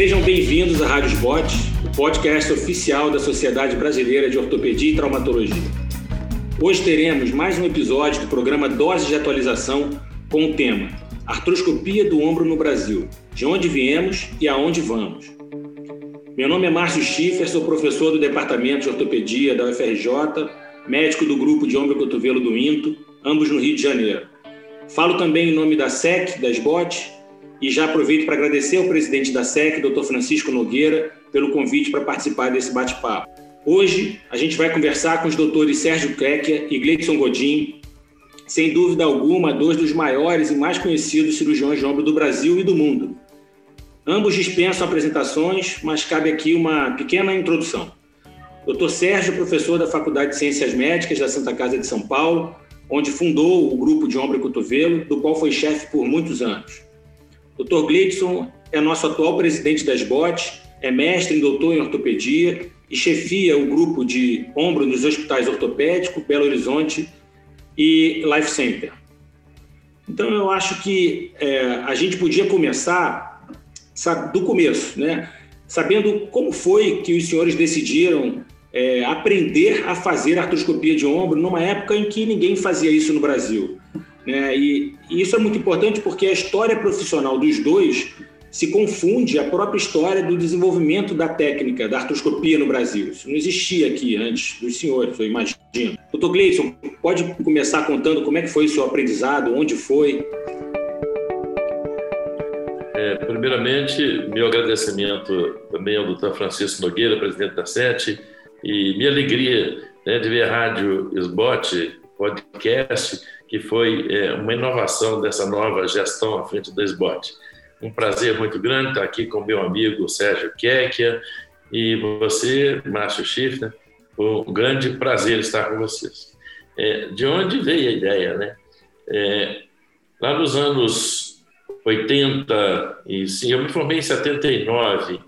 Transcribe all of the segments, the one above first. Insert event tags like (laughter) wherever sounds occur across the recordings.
Sejam bem-vindos à Rádio Spot, o podcast oficial da Sociedade Brasileira de Ortopedia e Traumatologia. Hoje teremos mais um episódio do programa Dose de Atualização com o tema Artroscopia do Ombro no Brasil, de onde viemos e aonde vamos. Meu nome é Márcio Schiffer, sou professor do Departamento de Ortopedia da UFRJ, médico do Grupo de Ombro e Cotovelo do INTO, ambos no Rio de Janeiro. Falo também em nome da SEC, da SBOT, e já aproveito para agradecer ao presidente da SEC, Dr. Francisco Nogueira, pelo convite para participar desse bate-papo. Hoje, a gente vai conversar com os doutores Sérgio Krekia e Gleidson Godin, sem dúvida alguma, dois dos maiores e mais conhecidos cirurgiões de ombro do Brasil e do mundo. Ambos dispensam apresentações, mas cabe aqui uma pequena introdução. Dr. Sérgio, professor da Faculdade de Ciências Médicas da Santa Casa de São Paulo, onde fundou o grupo de ombro e cotovelo, do qual foi chefe por muitos anos. Dr. Gleidson é nosso atual presidente das BOT, é mestre e doutor em ortopedia e chefia o grupo de ombro nos hospitais ortopédico, Belo Horizonte e Life Center. Então, eu acho que é, a gente podia começar sabe, do começo, né? sabendo como foi que os senhores decidiram é, aprender a fazer artroscopia de ombro numa época em que ninguém fazia isso no Brasil. Né? E, e isso é muito importante porque a história profissional dos dois se confunde a própria história do desenvolvimento da técnica da artroscopia no Brasil. Isso não existia aqui antes dos senhores, eu imagino. Doutor Gleison, pode começar contando como é que foi o seu aprendizado, onde foi? É, primeiramente, meu agradecimento também ao doutor Francisco Nogueira, presidente da SETE, e minha alegria né, de ver a Rádio SBOT, podcast, que foi é, uma inovação dessa nova gestão à frente da SBOT. Um prazer muito grande estar aqui com meu amigo Sérgio Kekia e você, Márcio Schiffner. Um grande prazer estar com vocês. É, de onde veio a ideia, né? É, lá nos anos 80, e sim, eu me formei em 79.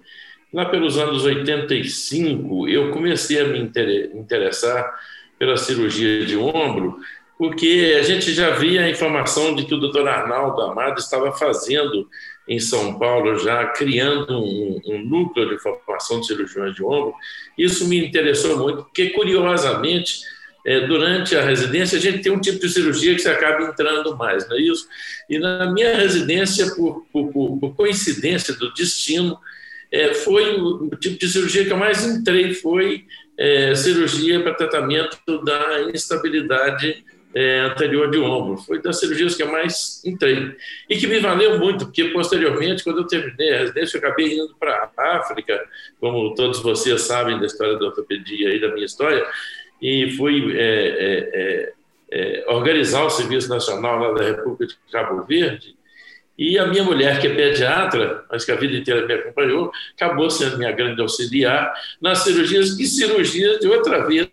Lá pelos anos 85, eu comecei a me interessar pela cirurgia de ombro porque a gente já via a informação de que o doutor Arnaldo Amado estava fazendo em São Paulo, já criando um, um, núcleo de formação de cirurgiões de ombro. Isso me interessou muito, porque, curiosamente, é, durante a residência, a gente tem um tipo de cirurgia que você acaba entrando mais, não é isso? E na minha residência, por, por, por coincidência do destino, é, foi o tipo de cirurgia que eu mais entrei, foi é, cirurgia para tratamento da instabilidade é, anterior de ombro. Foi das cirurgias que eu mais entrei. E que me valeu muito, porque posteriormente, quando eu terminei a residência, eu acabei indo para a África, como todos vocês sabem da história da ortopedia e da minha história, e fui é, é, é, é organizar o Serviço Nacional lá da República de Cabo Verde, e a minha mulher, que é pediatra, mas que a vida inteira me acompanhou, acabou sendo minha grande auxiliar nas cirurgias e cirurgias de outra vez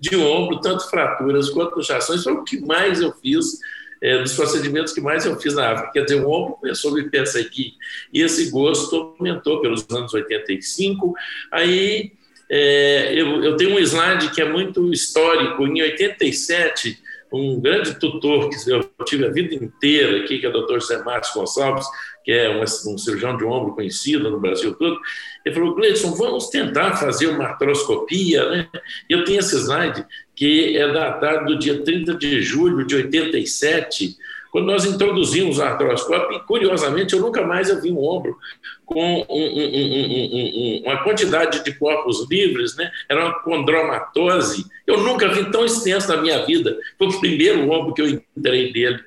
de ombro, tanto fraturas quanto luxações. Foi o que mais eu fiz, é, dos procedimentos que mais eu fiz na África. Quer dizer, o ombro começou a me aqui. E esse gosto aumentou pelos anos 85. Aí é, eu, eu tenho um slide que é muito histórico. Em 87, um grande tutor que eu tive a vida inteira aqui, que é o Dr. José Marcos Gonçalves, que é um, um, cirurgião de ombro conhecido no Brasil todo, ele falou, Gleison, vamos tentar fazer uma artroscopia, né? Eu tenho esse slide que é datado do dia 30 de julho de 87, quando nós introduzimos o artroscópio, curiosamente eu nunca mais eu vi um ombro com um, um, um, uma quantidade de corpos livres, né? era uma condromatose. Eu nunca vi tão extenso na minha vida. Foi o primeiro ombro que eu entrei nele.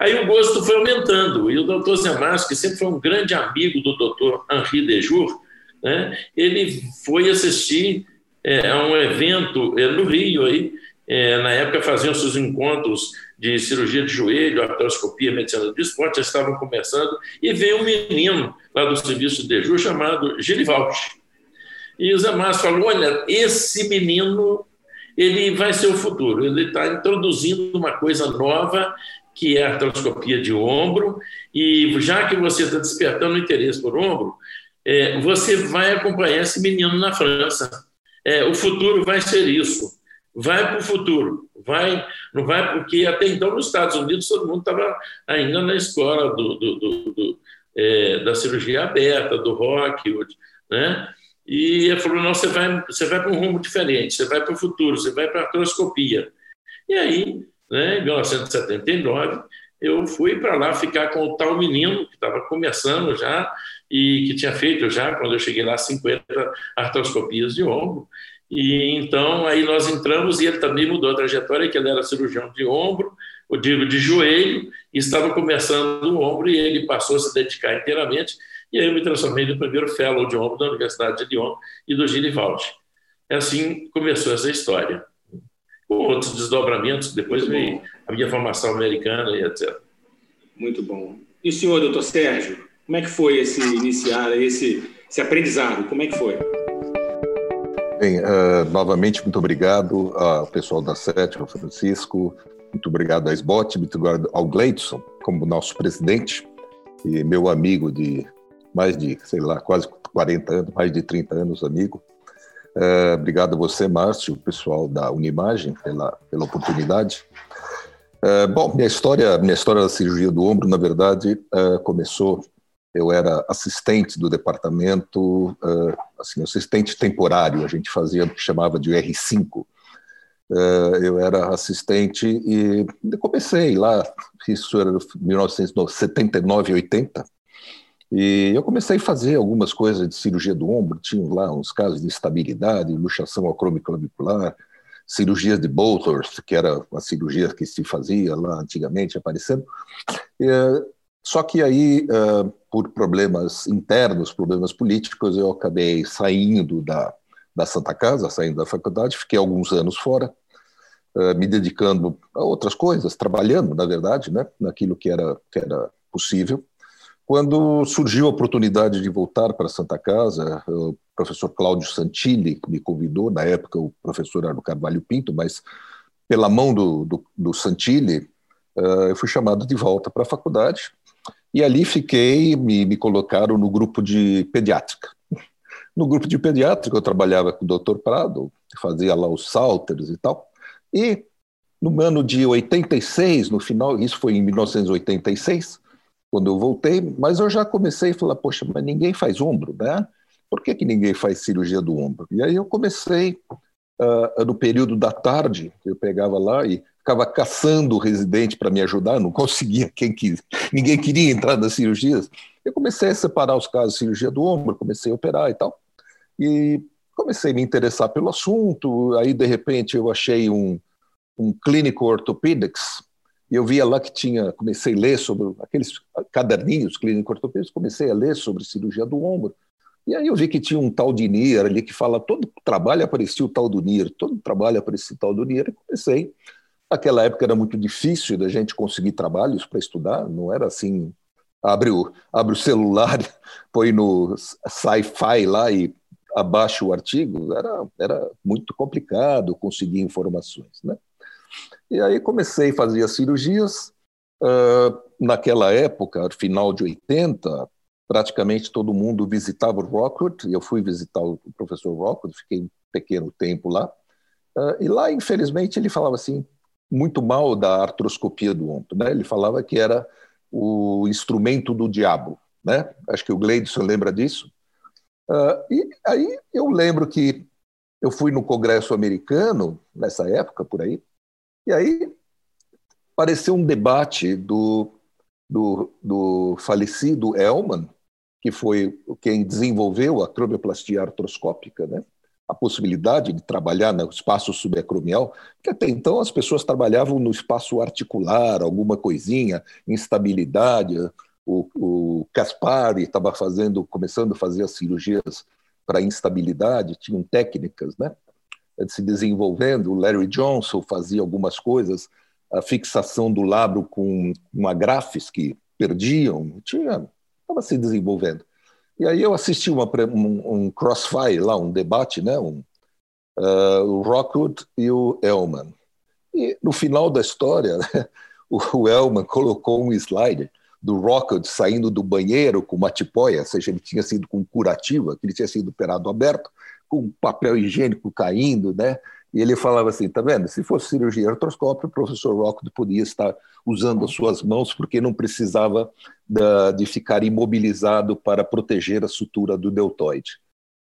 Aí o gosto foi aumentando, e o doutor Zé Márcio, que sempre foi um grande amigo do doutor Henri Dejour, né? ele foi assistir é, a um evento é, no Rio, aí, é, na época faziam seus encontros de cirurgia de joelho, artroscopia, medicina do esporte, já estavam começando, e veio um menino lá do serviço de Deju chamado Gilivaldi. E o Zé Márcio falou, olha, esse menino ele vai ser o futuro, ele está introduzindo uma coisa nova, que é a artroscopia de ombro, e já que você está despertando interesse por ombro, é, você vai acompanhar esse menino na França. É, o futuro vai ser isso vai para o futuro, vai, não vai porque até então nos Estados Unidos todo mundo estava ainda na escola do, do, do, é, da cirurgia aberta, do rock, né? E ele falou: não, você vai, você vai para um rumo diferente, você vai para o futuro, você vai para a artroscopia. E aí, né, em 1979, eu fui para lá ficar com o tal menino que estava começando já e que tinha feito já, quando eu cheguei lá, 50 artroscopias de ombro. E então aí nós entramos e ele também mudou a trajetória, que ele era cirurgião de ombro, eu digo de joelho, e estava começando o ombro e ele passou a se dedicar inteiramente. E aí eu me transformei no primeiro fellow de ombro da Universidade de Lyon e do Gillivaldi. Assim começou essa história. Com outros desdobramentos, depois veio a minha formação americana e etc. Muito bom. E o senhor, doutor Sérgio, como é que foi esse iniciar, esse, esse aprendizado? Como é que foi? Bem, uh, novamente, muito obrigado ao pessoal da SET, ao Francisco, muito obrigado à SBOT, muito obrigado ao Gleidson, como nosso presidente e meu amigo de mais de, sei lá, quase 40 anos, mais de 30 anos amigo. Uh, obrigado a você, Márcio, o pessoal da Unimagem, pela, pela oportunidade. Uh, bom, minha história, minha história da cirurgia do ombro, na verdade, uh, começou. Eu era assistente do departamento, assim, assistente temporário. A gente fazia o que chamava de R5, eh, eu era assistente e comecei lá, isso era 1979, 80, e eu comecei a fazer algumas coisas de cirurgia do ombro, tinha lá uns casos de instabilidade, luxação acromiclavicular, cirurgias de Bolthorst, que era uma cirurgia que se fazia lá antigamente, aparecendo. Eh, só que aí, eh, por problemas internos, problemas políticos, eu acabei saindo da, da Santa Casa, saindo da faculdade, fiquei alguns anos fora, uh, me dedicando a outras coisas, trabalhando, na verdade, né, naquilo que era, que era possível. Quando surgiu a oportunidade de voltar para a Santa Casa, o professor Cláudio Santilli me convidou, na época o professor era o Carvalho Pinto, mas pela mão do, do, do Santilli, uh, eu fui chamado de volta para a faculdade, e ali fiquei, me, me colocaram no grupo de pediátrica. No grupo de pediátrica, eu trabalhava com o doutor Prado, fazia lá os salters e tal. E no ano de 86, no final, isso foi em 1986, quando eu voltei, mas eu já comecei a falar, poxa, mas ninguém faz ombro, né? Por que, que ninguém faz cirurgia do ombro? E aí eu comecei, uh, no período da tarde, eu pegava lá e ficava caçando o residente para me ajudar, não conseguia, quem que, ninguém queria entrar nas cirurgias. Eu comecei a separar os casos de cirurgia do ombro, comecei a operar e tal. E comecei a me interessar pelo assunto, aí de repente eu achei um, um clínico orthopedics, e eu via lá que tinha, comecei a ler sobre aqueles caderninhos clínico ortopedicos, comecei a ler sobre cirurgia do ombro, e aí eu vi que tinha um tal de Nier ali que fala, todo trabalho aparecia o tal do Nier, todo trabalho aparecia o tal do Nier, e comecei. Naquela época era muito difícil da gente conseguir trabalhos para estudar, não era assim, abre o, abre o celular, (laughs) põe no sci-fi lá e abaixo o artigo, era, era muito complicado conseguir informações. Né? E aí comecei a fazer as cirurgias. Uh, naquela época, final de 80, praticamente todo mundo visitava o Rockwood, e eu fui visitar o professor Rockwood, fiquei um pequeno tempo lá. Uh, e lá, infelizmente, ele falava assim, muito mal da artroscopia do ombro. Né? Ele falava que era o instrumento do diabo. Né? Acho que o Gleidson lembra disso. Uh, e aí eu lembro que eu fui no Congresso americano, nessa época, por aí, e aí apareceu um debate do, do, do falecido Elman, que foi quem desenvolveu a cromioplastia artroscópica, né? A possibilidade de trabalhar no espaço subacromial, que até então as pessoas trabalhavam no espaço articular, alguma coisinha, instabilidade, o, o Caspari estava fazendo, começando a fazer as cirurgias para instabilidade, tinham técnicas, né? Se desenvolvendo. O Larry Johnson fazia algumas coisas, a fixação do labro com uma grafes que perdiam, tinha, estava se desenvolvendo. E aí eu assisti uma, um, um crossfire lá, um debate, né? Um, uh, o Rockwood e o Elman. E no final da história, (laughs) né, o Elman colocou um slide do Rocket saindo do banheiro com uma tipóia, ou seja, ele tinha sido com curativa, que ele tinha sido operado aberto, com papel higiênico caindo, né? E ele falava assim, tá vendo? Se fosse cirurgia artroscópica, o professor Rockwood podia estar usando as suas mãos porque não precisava da, de ficar imobilizado para proteger a sutura do deltoide.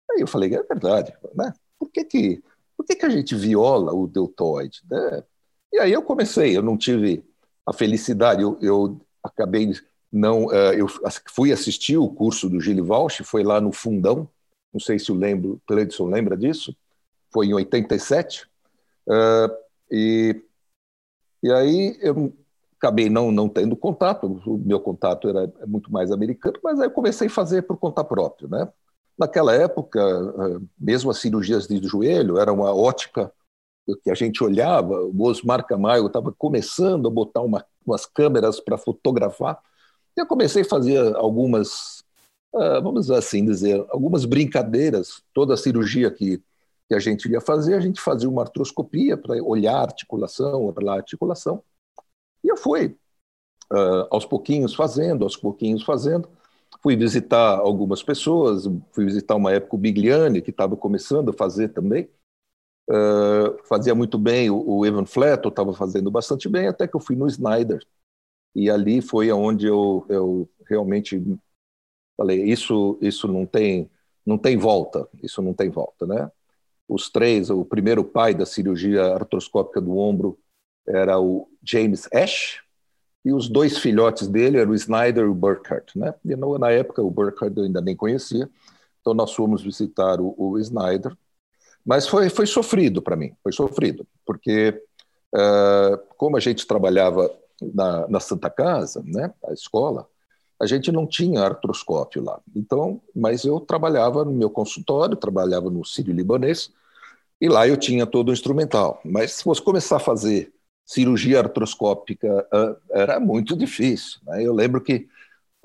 Aí eu falei, é verdade, né? Por que que, por que, que a gente viola o deltoide? Né? E aí eu comecei, eu não tive a felicidade, eu, eu acabei não, uh, eu fui assistir o curso do Gilles Walsh, foi lá no Fundão, não sei se o lembro, Cleidson lembra disso, foi em 87, uh, e, e aí eu acabei não, não tendo contato, o meu contato era muito mais americano, mas aí eu comecei a fazer por conta própria, né? Naquela época, uh, mesmo as cirurgias de joelho, era uma ótica que a gente olhava, o Osmar Camargo estava começando a botar uma, umas câmeras para fotografar, e eu comecei a fazer algumas, uh, vamos assim dizer, algumas brincadeiras, toda a cirurgia que que a gente ia fazer, a gente fazia uma artroscopia para olhar a articulação, olhar a articulação. E eu fui, uh, aos pouquinhos fazendo, aos pouquinhos fazendo. Fui visitar algumas pessoas, fui visitar uma época o Bigliani, que estava começando a fazer também. Uh, fazia muito bem, o, o Evan Fletto estava fazendo bastante bem, até que eu fui no Snyder. E ali foi onde eu, eu realmente falei, isso, isso não tem, não tem volta, isso não tem volta, né? Os três, o primeiro pai da cirurgia artroscópica do ombro era o James Ash, e os dois filhotes dele eram o Snyder e o Burkhardt. Né? E na época, o Burkhardt eu ainda nem conhecia, então nós fomos visitar o, o Snyder, mas foi, foi sofrido para mim, foi sofrido, porque uh, como a gente trabalhava na, na Santa Casa, né, a escola, a gente não tinha artroscópio lá. Então, mas eu trabalhava no meu consultório, trabalhava no Sírio Libanês, e lá eu tinha todo o instrumental. Mas se fosse começar a fazer cirurgia artroscópica, ah, era muito difícil. Né? Eu lembro que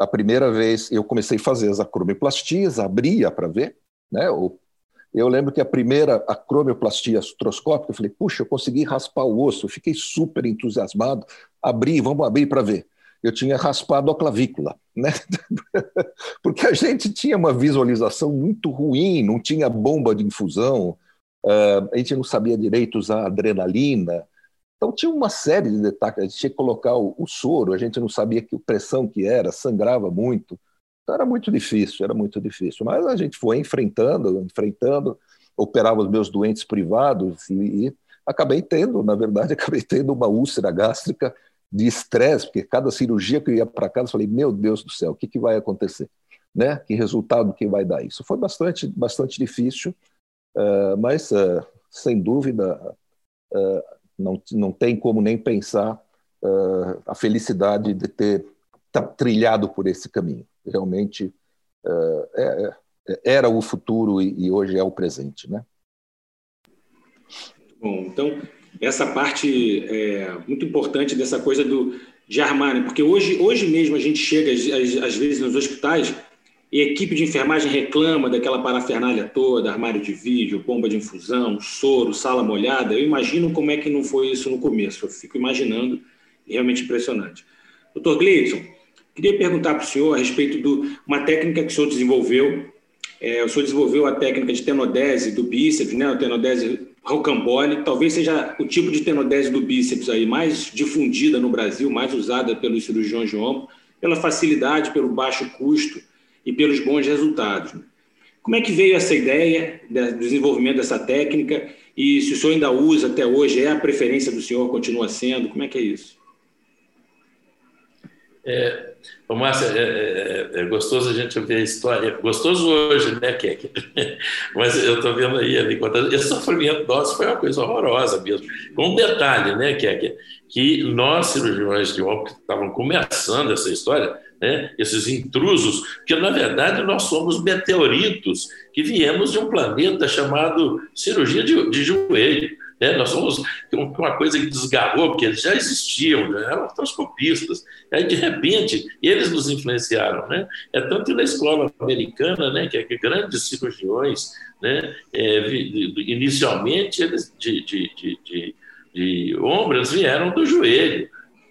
a primeira vez eu comecei a fazer as acromiplastias, abria para ver. Né? Eu lembro que a primeira acromioplastia artroscópica, eu falei, puxa, eu consegui raspar o osso, fiquei super entusiasmado, abri, vamos abrir para ver. Eu tinha raspado a clavícula, né? (laughs) Porque a gente tinha uma visualização muito ruim, não tinha bomba de infusão, Uh, a gente não sabia direito usar adrenalina. Então tinha uma série de detalhes. A gente tinha que colocar o, o soro, a gente não sabia que pressão que era, sangrava muito. Então era muito difícil, era muito difícil. Mas a gente foi enfrentando, enfrentando, operava os meus doentes privados e, e acabei tendo, na verdade, (laughs) acabei tendo uma úlcera gástrica de estresse, porque cada cirurgia que eu ia para casa, eu falei, meu Deus do céu, o que, que vai acontecer? Né? Que resultado que vai dar isso? Foi bastante, bastante difícil, Uh, mas, uh, sem dúvida, uh, não, não tem como nem pensar a felicidade de ter trilhado por esse caminho. Realmente é, é, era o futuro e, e, hoje é o presente, né? Bom, então essa parte é muito importante dessa coisa do de armar, né? porque hoje, hoje mesmo a gente chega às, às vezes nos hospitais e a equipe de enfermagem reclama daquela parafernália toda, armário de vídeo, bomba de infusão, soro, sala molhada. Eu imagino como é que não foi isso no começo. Eu fico imaginando, realmente impressionante. Doutor Gleidson, queria perguntar para o senhor a respeito de uma técnica que o senhor desenvolveu. É, o senhor desenvolveu a técnica de tenodese do bíceps, né? A tenodese rocambole. Talvez seja o tipo de tenodese do bíceps aí mais difundida no Brasil, mais usada pelos cirurgiões de ombro, pela facilidade, pelo baixo custo e pelos bons resultados. Como é que veio essa ideia do desenvolvimento dessa técnica e se o senhor ainda usa até hoje, é a preferência do senhor, continua sendo? Como é que é isso? É, Márcia, é, é, é, gostoso a gente ver a história. Gostoso hoje, né, Kek? (laughs) Mas eu estou vendo aí, ali, esse sofrimento nosso foi uma coisa horrorosa mesmo. Com um detalhe, né, Kek? Que nós, cirurgiões de ombro, que estavam começando essa história, né, esses intrusos, porque na verdade nós somos meteoritos que viemos de um planeta chamado cirurgia de, de joelho. Né? Nós somos uma coisa que desgarrou, porque eles já existiam, já eram artroscopistas. Aí, de repente, eles nos influenciaram. Né? É tanto na escola americana, né, que, é que grandes cirurgiões, né, é, inicialmente, eles de, de, de, de, de ombro, eles vieram do joelho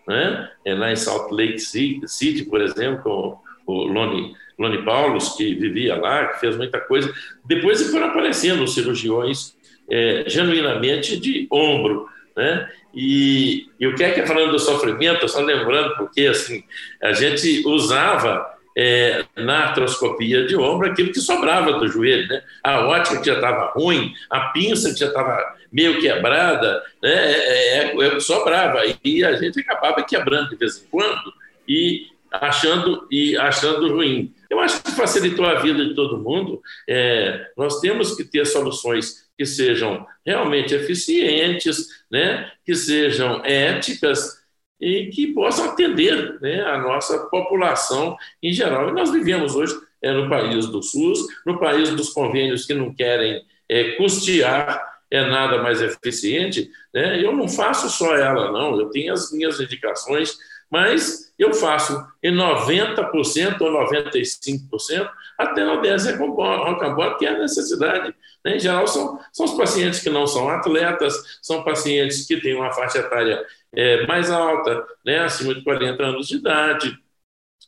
né? É lá em Salt Lake City, por exemplo, com o Loni, Loni Paulus, que vivia lá, que fez muita coisa. Depois foram aparecendo os cirurgiões é, genuinamente de ombro. Né? E, e o que é que é falando do sofrimento, só lembrando, porque assim, a gente usava é, na artroscopia de ombro aquilo que sobrava do joelho. Né? A ótica que já estava ruim, a pinça que já estava meio quebrada, né? é, é, é, sobrava. E a gente acabava quebrando de vez em quando e achando, e achando ruim. Eu acho que facilitou a vida de todo mundo. É, nós temos que ter soluções que sejam realmente eficientes, né? que sejam éticas e que possam atender né, a nossa população em geral. E nós vivemos hoje é, no país do SUS, no país dos convênios que não querem é, custear é nada mais eficiente. Né? Eu não faço só ela, não, eu tenho as minhas indicações, mas eu faço em 90% ou 95% até na odese rocambole, que é a necessidade. Né? Em geral, são, são os pacientes que não são atletas, são pacientes que têm uma faixa etária é, mais alta, né, acima de 40 anos de idade.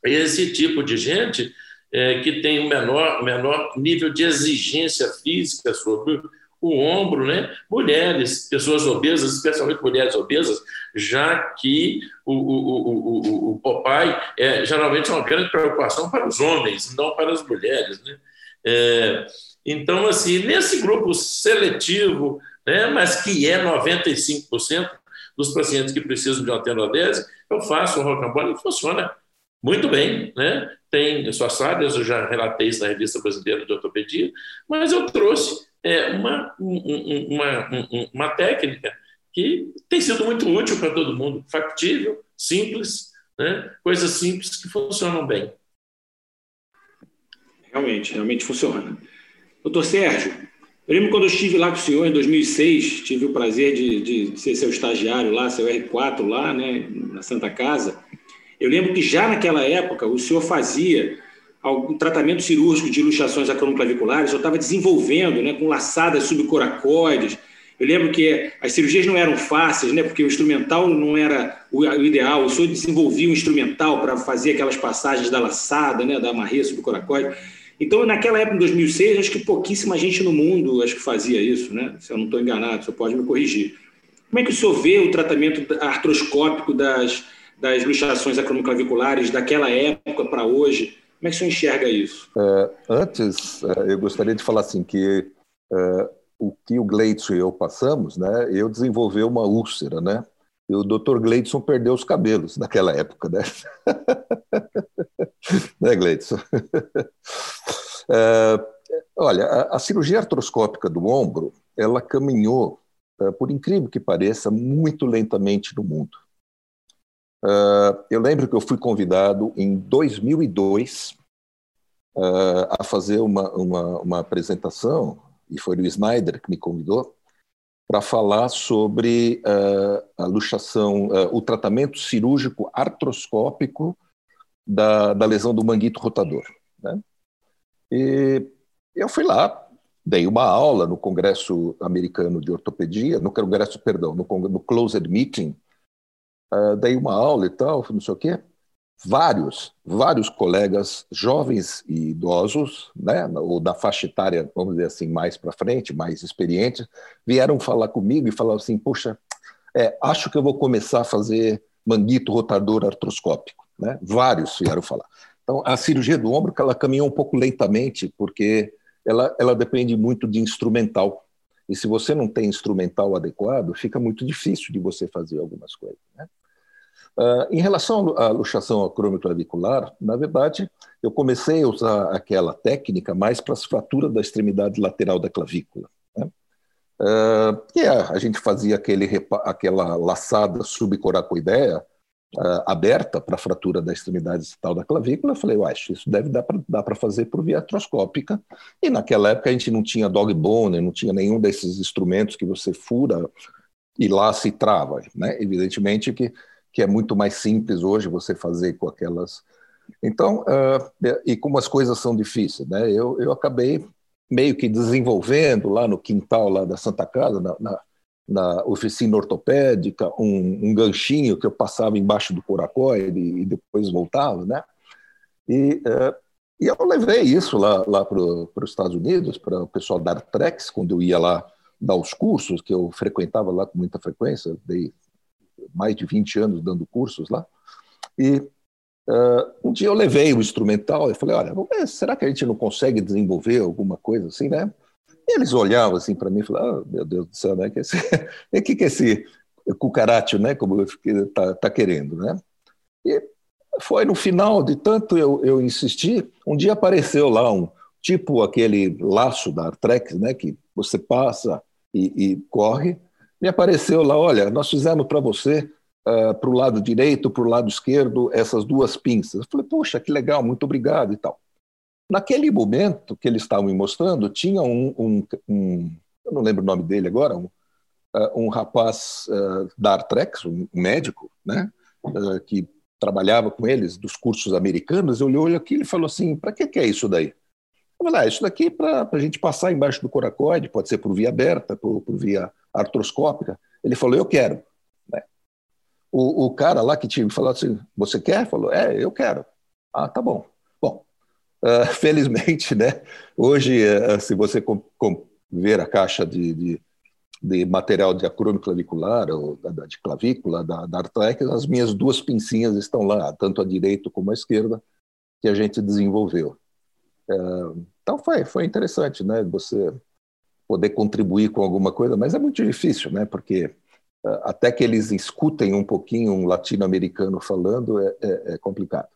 Esse tipo de gente é, que tem um menor, menor nível de exigência física sobre o ombro, né? Mulheres, pessoas obesas, especialmente mulheres obesas, já que o, o, o, o, papai é geralmente é uma grande preocupação para os homens, não para as mulheres, né? É, então, assim, nesse grupo seletivo, né, mas que é 95%, dos pacientes que precisam de uma tenodese, eu faço um rocambole e funciona muito bem, né? Tem suas áreas, eu já relatei isso na Revista Brasileira de Ortopedia, mas eu trouxe é, uma, uma, uma técnica que tem sido muito útil para todo mundo, factível, simples, né? coisas simples que funcionam bem. Realmente, realmente funciona. Doutor Sérgio, eu lembro quando eu estive lá com o senhor em 2006, tive o prazer de, de ser seu estagiário lá, seu R4 lá, né, na Santa Casa. Eu lembro que já naquela época o senhor fazia algum tratamento cirúrgico de luxações acromioclaviculares, eu estava desenvolvendo, né, com laçadas subcoracoides. Eu lembro que as cirurgias não eram fáceis, né, porque o instrumental não era o ideal. O senhor desenvolvia um instrumental para fazer aquelas passagens da laçada, né, da amarreia subcoracoide. Então, naquela época, em 2006, acho que pouquíssima gente no mundo acho que fazia isso, né? Se eu não estou enganado, você pode me corrigir. Como é que o senhor vê o tratamento artroscópico das, das luxações acromoclaviculares daquela época para hoje? Como é que senhor enxerga isso? Uh, antes, uh, eu gostaria de falar assim que uh, o que o Gleitson e eu passamos, né? Eu desenvolvi uma úlcera, né? E o Dr. Gleidson perdeu os cabelos naquela época, né? (laughs) né, Gleidson? (laughs) É, olha, a, a, cirurgia artroscópica do ombro, ela caminhou, é, por incrível que pareça, muito lentamente no mundo. É, eu lembro que eu fui convidado em 2002 é, a fazer uma, uma, uma apresentação, e foi o Snyder que me convidou, para falar sobre uh, a luxação, uh, o tratamento cirúrgico artroscópico da, da lesão do manguito rotador. Né? E eu fui lá, dei uma aula no Congresso Americano de Ortopedia, no Congresso, perdão, no, no Closed Meeting, uh, dei uma aula e tal, não sei o quê vários, vários colegas jovens e idosos, né, ou da faixa etária, vamos dizer assim, mais para frente, mais experientes, vieram falar comigo e falaram assim: Poxa, é, acho que eu vou começar a fazer manguito rotador artroscópico. Né? Vários vieram falar. Então, a cirurgia do ombro ela caminhou um pouco lentamente, porque ela, ela depende muito de instrumental. E se você não tem instrumental adequado, fica muito difícil de você fazer algumas coisas. Né? Uh, em relação à luxação acromioclavicular, na verdade, eu comecei a usar aquela técnica mais para as fraturas da extremidade lateral da clavícula. Né? Uh, e a gente fazia aquele, aquela laçada subcoracoideia uh, aberta para a fratura da extremidade tal da clavícula. Eu falei, acho isso deve dar para fazer por via artroscópica. E naquela época a gente não tinha dog bone, não tinha nenhum desses instrumentos que você fura e laça e trava. Né? Evidentemente que que é muito mais simples hoje você fazer com aquelas. Então, uh, e como as coisas são difíceis, né? Eu, eu acabei meio que desenvolvendo lá no quintal lá da Santa Casa, na, na, na oficina ortopédica, um, um, ganchinho que eu passava embaixo do coracoide e, e depois voltava, né? E, uh, e eu levei isso lá, lá para os Estados Unidos, para o pessoal da Artrex, quando eu ia lá dar os cursos, que eu frequentava lá com muita frequência, dei mais de 20 anos dando cursos lá. E uh, um dia eu levei o instrumental e falei, olha, será que a gente não consegue desenvolver alguma coisa assim, né? E eles olhavam assim para mim e falavam, oh, meu Deus do céu, né? Que esse, o (laughs) que, que esse cucaracho, né? Como está tá querendo, né? E foi no final de tanto eu, eu insistir, um dia apareceu lá um tipo aquele laço da Artrex, né? Que você passa e, e corre. Me apareceu lá, olha, nós fizemos para você uh, para o lado direito, para o lado esquerdo, essas duas pinças. Eu falei, poxa, que legal, muito obrigado e tal. Naquele momento que eles estavam me mostrando, tinha um, um, um eu não lembro o nome dele agora, um, uh, um rapaz uh, da Artrex, um médico, né, que trabalhava com eles dos cursos americanos, eu olhou aquilo e falou assim, para que, que é isso daí? Ah, isso daqui é para a gente passar embaixo do coracoide, pode ser por via aberta, por, por via artroscópica. Ele falou, eu quero. Né? O, o, cara lá que tinha falado assim, você quer? Falou, é, eu quero. Ah, tá bom. Bom, uh, (laughs) felizmente, né, hoje, uh, se você com, com, ver a caixa de, de, de material de acrônio clavicular, ou da, de clavícula, da, da as minhas duas pincinhas estão lá, tanto a direita como a esquerda, que a gente desenvolveu. Então foi, foi interessante, né, você poder contribuir com alguma coisa, mas é muito difícil, né? Porque uh, até que eles escutem um pouquinho um latino-americano falando é, é, é, complicado.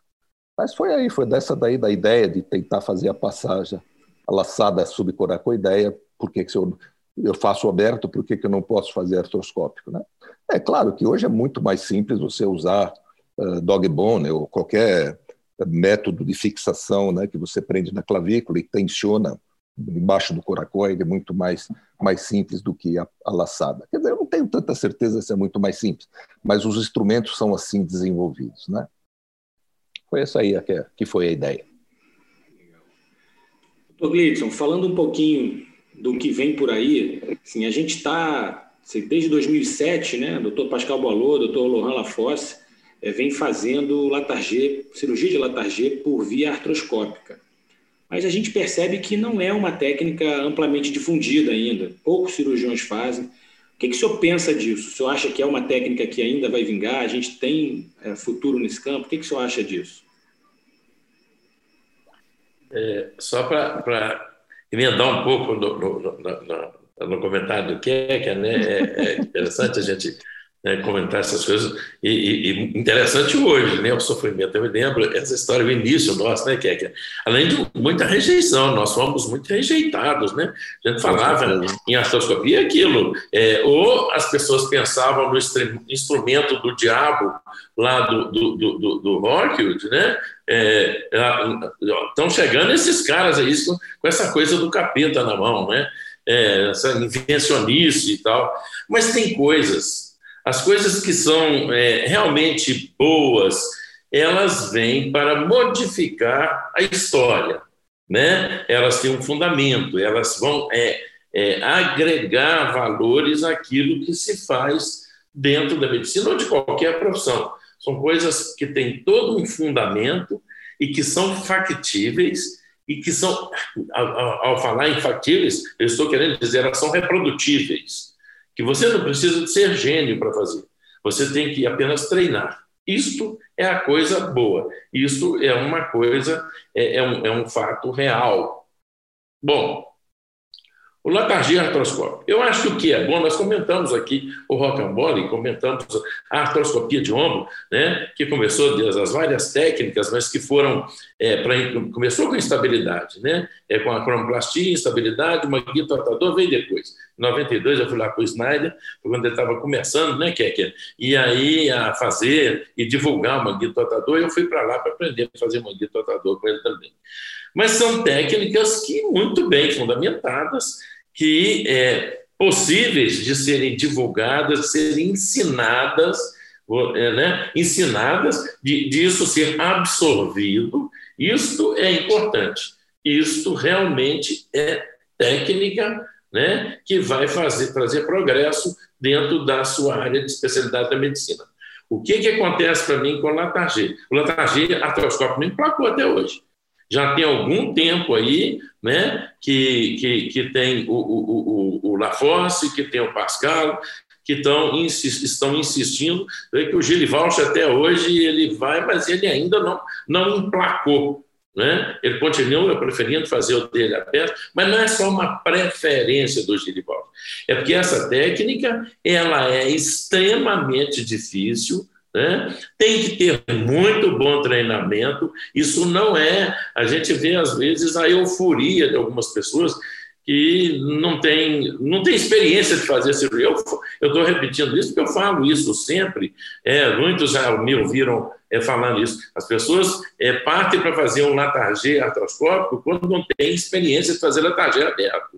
Mas foi aí, foi dessa daí da ideia de tentar fazer a passagem, a laçada subcoracoideia, por que, que eu, eu faço aberto, por que, que eu não posso fazer artroscópico, né? É claro que hoje é muito mais simples você usar uh, dog bone ou qualquer método de fixação, né, que você prende na clavícula e tensiona embaixo do coracoide é muito mais, mais simples do que a, a laçada. Quer dizer, eu não tenho tanta certeza se é muito mais simples, mas os instrumentos são assim desenvolvidos, né? Foi essa aí que, que foi a ideia. Doutor Glidson, falando um pouquinho do que vem por aí, assim, a gente está, assim, desde 2007, né, doutor Pascal Boalô, doutor Lohan Lafosse, é, vem fazendo Latargê, cirurgia de Latargê por via artroscópica mas a gente percebe que não é uma técnica amplamente difundida ainda. Poucos cirurgiões fazem. O que, que o senhor pensa disso? O senhor acha que é uma técnica que ainda vai vingar? A gente tem é, futuro nesse campo? O que, que o senhor acha disso? É, só para emendar um pouco no, no, no, no, comentário do Kecker, né? É, é interessante a gente né, comentar essas coisas. E, e, e, interessante hoje, né, o sofrimento. Eu me lembro essa história, o início nosso, né, que é, além de muita rejeição, nós fomos muito rejeitados, né? A gente falava em artroscopia aquilo, é, ou as pessoas pensavam no instrumento do diabo lá do, do, do, do, do Rockwood, né? Estão é, chegando esses caras aí com, com essa coisa do capeta na mão, né? É, essa invencionice e tal. Mas tem coisas as coisas que são é, realmente boas, elas vêm para modificar a história, né? Elas têm um fundamento, elas vão é, é, agregar valores àquilo que se faz dentro da medicina ou de qualquer profissão. São coisas que têm todo um fundamento e que são factíveis e que são, ao, ao falar em factíveis, eu estou querendo dizer, elas são reprodutíveis que você não precisa de ser gênio para fazer. Você tem que apenas treinar. Isto é a coisa boa. Isto é uma coisa, é, é, um, é um fato real. Bom, o Latargia artroscópico. Eu acho que o que é bom, nós comentamos aqui o rocambole, comentamos a artroscopia de ombro, né, que começou das várias técnicas, mas que foram, é, pra, começou com estabilidade, né, é, com a cromplastia, instabilidade, uma guia tratador veio depois. Em 92 eu fui lá com o Snyder, quando ele estava começando, né, Keker, e aí a fazer e divulgar uma guia tratador, eu fui para lá para aprender a fazer uma guia tratador com ele também. Mas são técnicas que muito bem fundamentadas, que é, possíveis de serem divulgadas, serem ensinadas, é, né? ensinadas, de, de isso ser absorvido. Isto é importante. Isto realmente é técnica né, que vai fazer, trazer progresso dentro da sua área de especialidade da medicina. O que, que acontece para mim com o Latargê? O Latargê, artroscópio, não emplacou até hoje. já tem algum tempo aí, né, que, que, que tem o, o, o, o Lafosse, que tem o Pascal, que estão, estão insistindo, é que o Gilivalch até hoje ele vai, mas ele ainda não, não emplacou. Né? Ele continua preferindo fazer o dele aberto, mas não é só uma preferência do Gilivalch. É porque essa técnica ela é extremamente difícil, né? Tem que ter muito bom treinamento. Isso não é. A gente vê, às vezes, a euforia de algumas pessoas que não tem, não tem experiência de fazer cirurgia. Eu estou repetindo isso porque eu falo isso sempre. É, muitos já me ouviram é, falando isso. As pessoas é, partem para fazer um latargê artroscópico quando não tem experiência de fazer latargê aberto.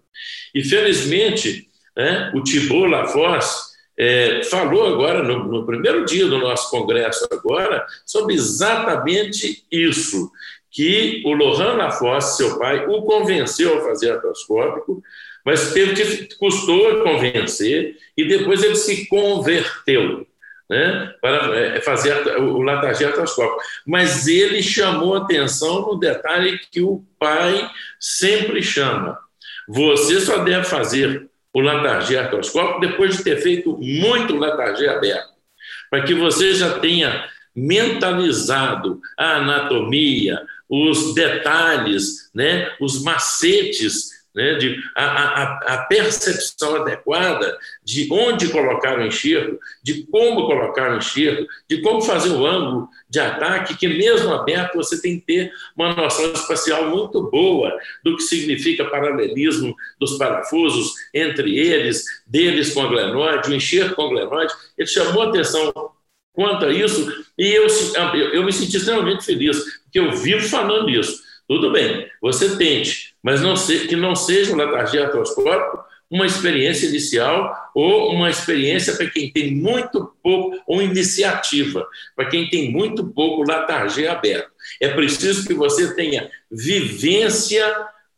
E, felizmente, né, o Thibault Lafosse, é, falou agora, no, no, primeiro dia do nosso congresso agora, sobre exatamente isso, que o Lohan Lafosse, seu pai, o convenceu a fazer artroscópico, mas teve que, custou convencer, e depois ele se converteu né, para é, fazer o latagia artroscópico. Mas ele chamou atenção no detalhe que o pai sempre chama. Você só deve fazer o letargia artroscópico depois de ter feito muito letargia aberto, para que você já tenha mentalizado a anatomia, os detalhes, né, os macetes né, de, a, a, a, percepção adequada de onde colocar o enxerto, de como colocar o enxerto, de como fazer o ângulo de ataque, que mesmo aberto você tem que ter uma noção espacial muito boa do que significa paralelismo dos parafusos entre eles, deles com a glenoide, o enxerto com a glenoide. Ele chamou atenção quanto a isso e eu, eu, eu me senti extremamente feliz, porque eu vivo falando isso. Tudo bem, você tente, mas não se, que não seja um letargia artroscópico uma experiência inicial ou uma experiência para quem tem muito pouco, ou iniciativa, para quem tem muito pouco letargia aberto. É preciso que você tenha vivência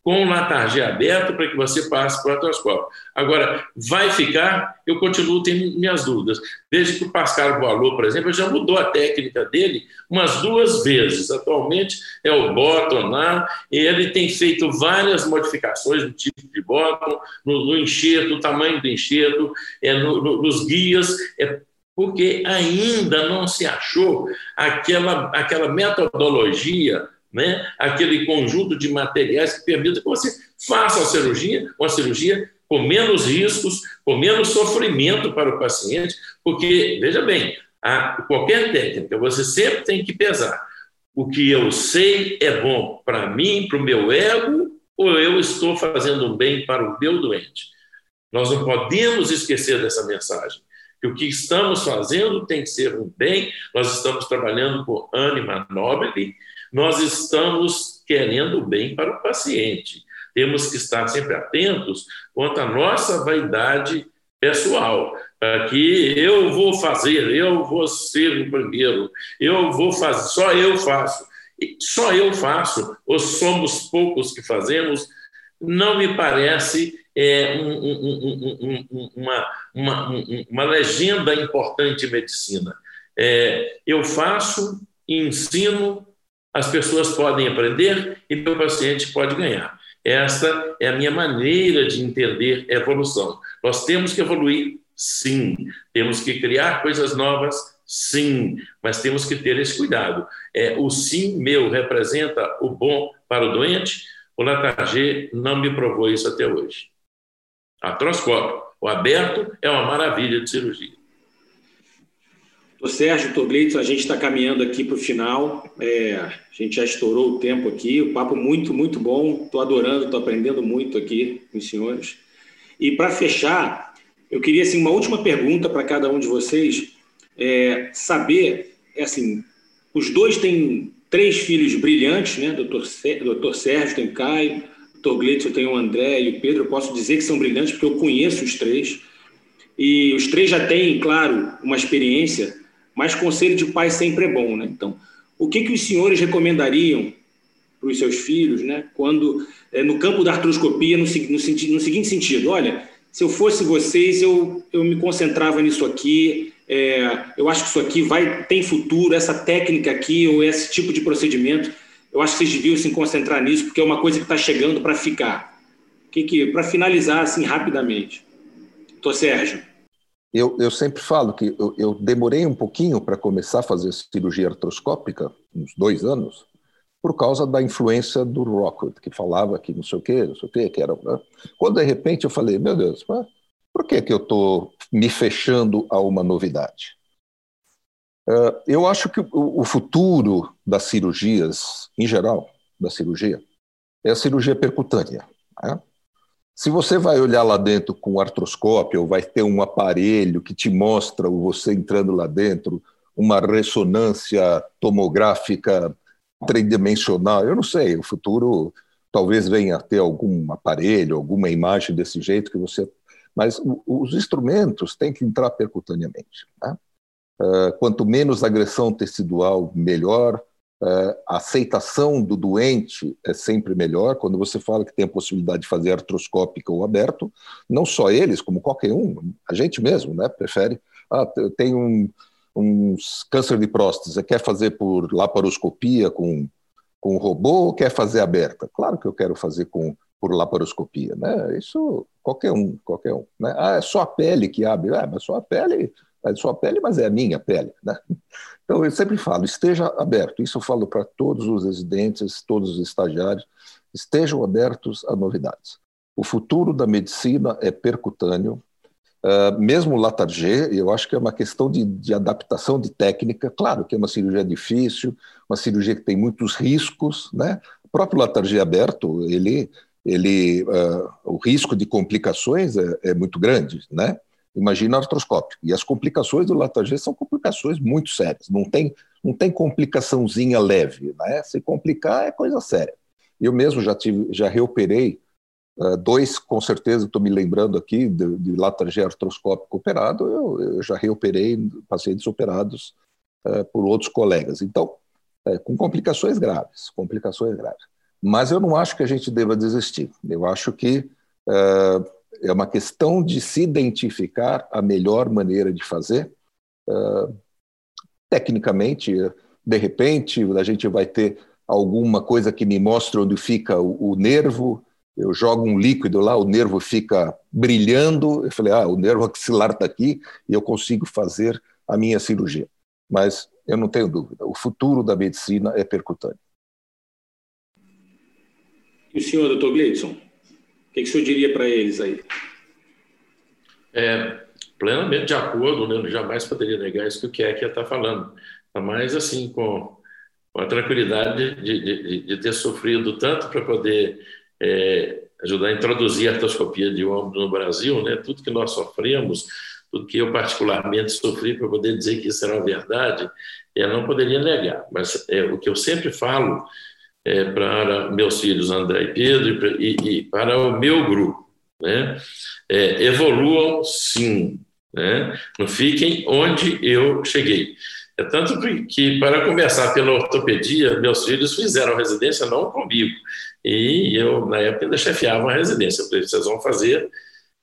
com o latargia aberto para que você passe para o artroscópio. Agora, vai ficar? Eu continuo tendo minhas dúvidas. Desde que o Pascal Boalô, por exemplo, já mudou a técnica dele umas duas vezes. Atualmente é o bottom lá, e ele tem feito várias modificações no tipo de bottom, no, no enxerto, o tamanho do enxerto, é, no, no, nos guias, é, porque ainda não se achou aquela, aquela metodologia né, aquele conjunto de materiais que permita que você faça a cirurgia, uma cirurgia com menos riscos, com menos sofrimento para o paciente, porque, veja bem, a, qualquer técnica, você sempre tem que pesar o que eu sei é bom para mim, para o meu ego, ou eu estou fazendo um bem para o meu doente. Nós não podemos esquecer dessa mensagem. Que o que estamos fazendo tem que ser um bem, nós estamos trabalhando com ânima nobile nós estamos querendo o bem para o paciente. Temos que estar sempre atentos quanto à nossa vaidade pessoal, para que eu vou fazer, eu vou ser o primeiro, eu vou fazer, só eu faço, só eu faço, ou somos poucos que fazemos, não me parece é, um, um, um, uma, uma, uma legenda importante em medicina. É, eu faço, ensino, as pessoas podem aprender e meu paciente pode ganhar. Esta é a minha maneira de entender evolução. Nós temos que evoluir, sim. Temos que criar coisas novas, sim. Mas temos que ter esse cuidado. É, o sim meu representa o bom para o doente. O Latargê não me provou isso até hoje. Atroscópio, o aberto é uma maravilha de cirurgia. O Sérgio Togleito, a gente está caminhando aqui para o final. É, a gente já estourou o tempo aqui. O papo muito, muito bom. Estou adorando, estou aprendendo muito aqui com os senhores. E para fechar, eu queria assim, uma última pergunta para cada um de vocês. É, saber, é assim, os dois têm três filhos brilhantes, né? Doutor, doutor Sérgio tem o Caio, doutor Gleitson tem o André e o Pedro. Eu posso dizer que são brilhantes porque eu conheço os três. E os três já têm, claro, uma experiência mas conselho de pai sempre é bom, né? Então, o que, que os senhores recomendariam para os seus filhos, né? Quando, é, no campo da artroscopia, no, no, no seguinte sentido, olha, se eu fosse vocês, eu, eu me concentrava nisso aqui, é, eu acho que isso aqui vai tem futuro, essa técnica aqui, ou esse tipo de procedimento, Eu acho que vocês deviam se concentrar nisso, porque é uma coisa que está chegando para ficar. Que, que, para finalizar assim rapidamente. Tô Sérgio. Eu, eu sempre falo que eu, eu demorei um pouquinho para começar a fazer cirurgia artroscópica, uns dois anos, por causa da influência do Rockwood, que falava que não sei o quê, não sei o quê, que era. Né? Quando de repente eu falei, meu Deus, por que, que eu estou me fechando a uma novidade? Uh, eu acho que o, o, futuro das cirurgias, em geral, da cirurgia, é a cirurgia percutânea. Né? Se você vai olhar lá dentro com artroscópio, ou vai ter um aparelho que te mostra você entrando lá dentro, uma ressonância tomográfica tridimensional, eu não sei, o futuro talvez venha a ter algum aparelho, alguma imagem desse jeito que você. Mas os instrumentos têm que entrar percutaneamente. Né? Uh, quanto menos agressão tecidual, melhor. Uh, a aceitação do doente é sempre melhor. Quando você fala que tem a possibilidade de fazer artroscópica ou aberto, não só eles, como qualquer um, a gente mesmo, né, prefere. Ah, tem um, um câncer de próstata, quer fazer por laparoscopia com, com robô ou quer fazer aberta? Claro que eu quero fazer com por laparoscopia, né? Isso qualquer um, qualquer um. Né? Ah, é só a pele que abre, ah, mas só a pele é a sua pele, mas é a minha pele. Né? Então, eu sempre falo, esteja aberto. Isso eu falo para todos os residentes, todos os estagiários, estejam abertos a novidades. O futuro da medicina é percutâneo, uh, mesmo o eu acho que é uma questão de, de, adaptação de técnica. Claro que é uma cirurgia difícil, uma cirurgia que tem muitos riscos. Né? O próprio Latargê aberto, ele, ele, uh, o risco de complicações é, é muito grande, né? Imagina artroscópio. E as complicações do latagê são complicações muito sérias, não tem, não tem complicaçãozinha leve, né? Se complicar é coisa séria. Eu mesmo já tive, já reoperei uh, dois, com certeza, estou me lembrando aqui, de, de artroscópico operado, eu, eu, já reoperei pacientes operados uh, por outros colegas. Então, uh, com complicações graves, complicações graves. Mas eu não acho que a gente deva desistir. Eu acho que é uma questão de se identificar a melhor maneira de fazer. Uh, tecnicamente, de repente, a gente vai ter alguma coisa que me mostre onde fica o, o, nervo. Eu jogo um líquido lá, o nervo fica brilhando. Eu falei, ah, o nervo axilar está aqui e eu consigo fazer a minha cirurgia. Mas eu não tenho dúvida, o futuro da medicina é percutâneo. E o senhor, doutor Gleidson? Que, que o senhor diria para eles aí? É, plenamente de acordo, né? jamais poderia negar isso que o Kekia está falando. Tá mais assim, com, com a tranquilidade de, de, de, ter sofrido tanto para poder é, ajudar a introduzir a artroscopia de ombro no Brasil, né? tudo que nós sofremos, tudo que eu particularmente sofri para poder dizer que isso era uma verdade, eu não poderia negar. Mas é, o que eu sempre falo é, para meus filhos André e Pedro e, e para o meu grupo. Né? É, evoluam sim, né? não fiquem onde eu cheguei. É tanto que, para começar pela ortopedia, meus filhos fizeram residência não comigo. E eu, na época, ainda chefiava uma residência. Eu falei, vocês vão fazer.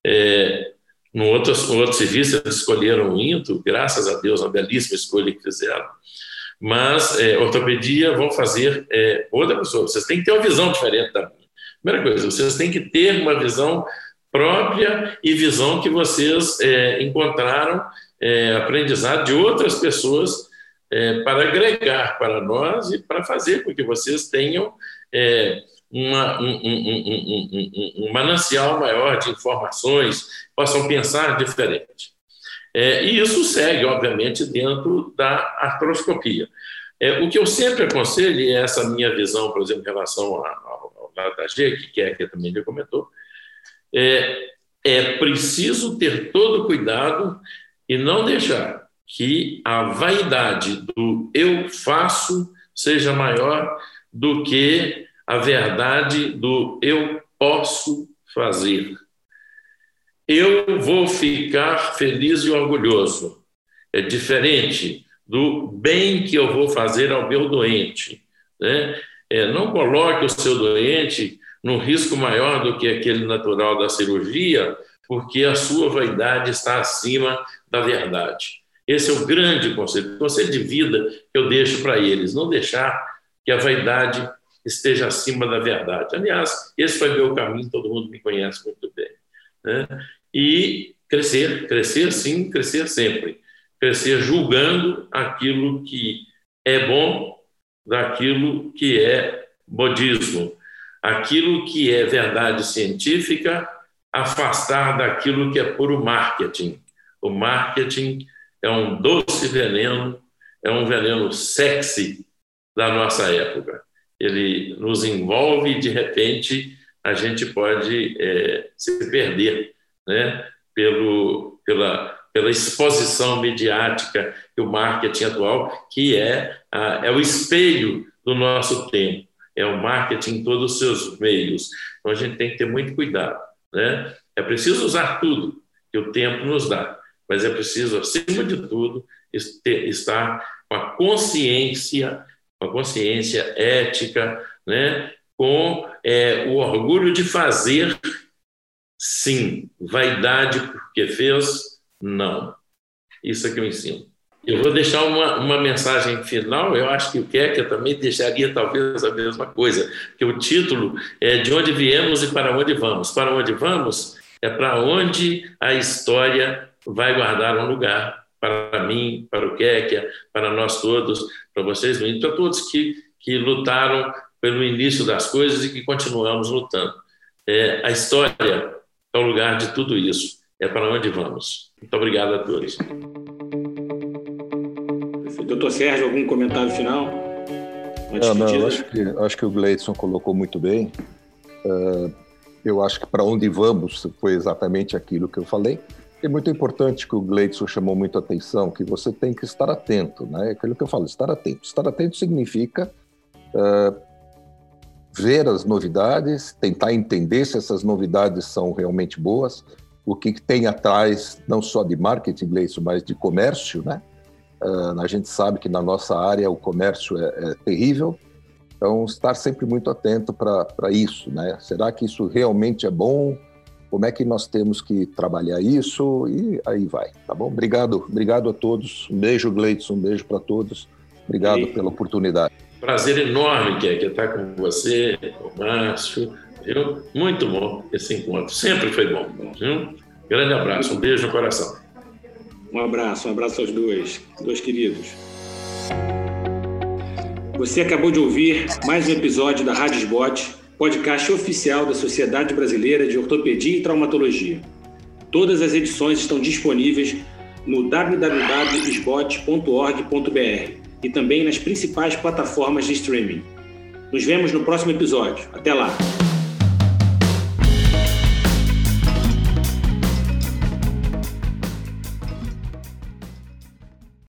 É, no outro, outro serviço, eles escolheram o INTO, graças a Deus, uma belíssima escolha que fizeram mas é, ortopedia vão fazer é, outra pessoa. Vocês têm que ter uma visão diferente da minha. Primeira coisa, vocês têm que ter uma visão própria e visão que vocês é, encontraram é, aprendizado de outras pessoas é, para agregar para nós e para fazer com que vocês tenham é, uma, um, um, um, um, manancial maior de informações, possam pensar diferente. É, e isso segue, obviamente, dentro da artroscopia. É, o que eu sempre aconselho, e é essa minha visão, por exemplo, em relação ao, G, que é que também já comentou, é, é preciso ter todo cuidado e não deixar que a vaidade do eu faço seja maior do que a verdade do eu posso fazer eu vou ficar feliz e orgulhoso. É diferente do bem que eu vou fazer ao meu doente. Né? É, não coloque o seu doente num risco maior do que aquele natural da cirurgia, porque a sua vaidade está acima da verdade. Esse é o grande conselho, o conselho de vida que eu deixo para eles, não deixar que a vaidade esteja acima da verdade. Aliás, esse foi meu caminho, todo mundo me conhece muito bem. Né? E crescer, crescer sim, crescer sempre. Crescer julgando aquilo que é bom daquilo que é modismo, aquilo que é verdade científica, afastar daquilo que é puro marketing. O marketing é um doce veneno, é um veneno sexy da nossa época. Ele nos envolve e, de repente, a gente pode é, se perder né, pelo, pela, pela exposição mediática que o marketing atual, que é, a, é o espelho do nosso tempo, é o marketing em todos os seus meios. Então, a gente tem que ter muito cuidado. Né? É preciso usar tudo que o tempo nos dá, mas é preciso, acima de tudo, estar com a consciência, com a consciência ética, né? Com é, o orgulho de fazer, sim. Vaidade porque fez, não. Isso é que eu ensino. Eu vou deixar uma, uma mensagem final. Eu acho que o Kekia também deixaria talvez a mesma coisa, que o título é De onde viemos e para onde vamos. Para onde vamos é para onde a história vai guardar um lugar para mim, para o Kekia, para nós todos, para vocês, para todos que, que lutaram pelo início das coisas e que continuamos lutando. É, a história é o lugar de tudo isso, é para onde vamos. Muito obrigado a todos. Doutor Sérgio, algum comentário final? Não, não, acho que, acho que o Gleidson colocou muito bem. Uh, eu acho que para onde vamos foi exatamente aquilo que eu falei. É muito importante que o Gleidson chamou muito atenção, que você tem que estar atento, né? Aquilo que eu falo, estar atento. Estar atento significa uh, ver as novidades, tentar entender se essas novidades são realmente boas, o que, tem atrás, não só de marketing, Gleison, mas de comércio, né? Uh, a gente sabe que na nossa área o comércio é, é terrível, então estar sempre muito atento para isso, né? Será que isso realmente é bom? Como é que nós temos que trabalhar isso? E aí vai, tá bom? Obrigado, obrigado a todos. Um beijo, Gleidson, um beijo para todos. Obrigado e... pela oportunidade. Prazer enorme que é que estar com você, com o Márcio. Viu? Muito bom esse encontro. Sempre foi bom. Viu? Grande abraço, um beijo no coração. Um abraço, um abraço aos dois, dois queridos. Você acabou de ouvir mais um episódio da Rádio Sbot, podcast oficial da Sociedade Brasileira de Ortopedia e Traumatologia. Todas as edições estão disponíveis no www.sbot.org.br e também nas principais plataformas de streaming. Nos vemos no próximo episódio. Até lá!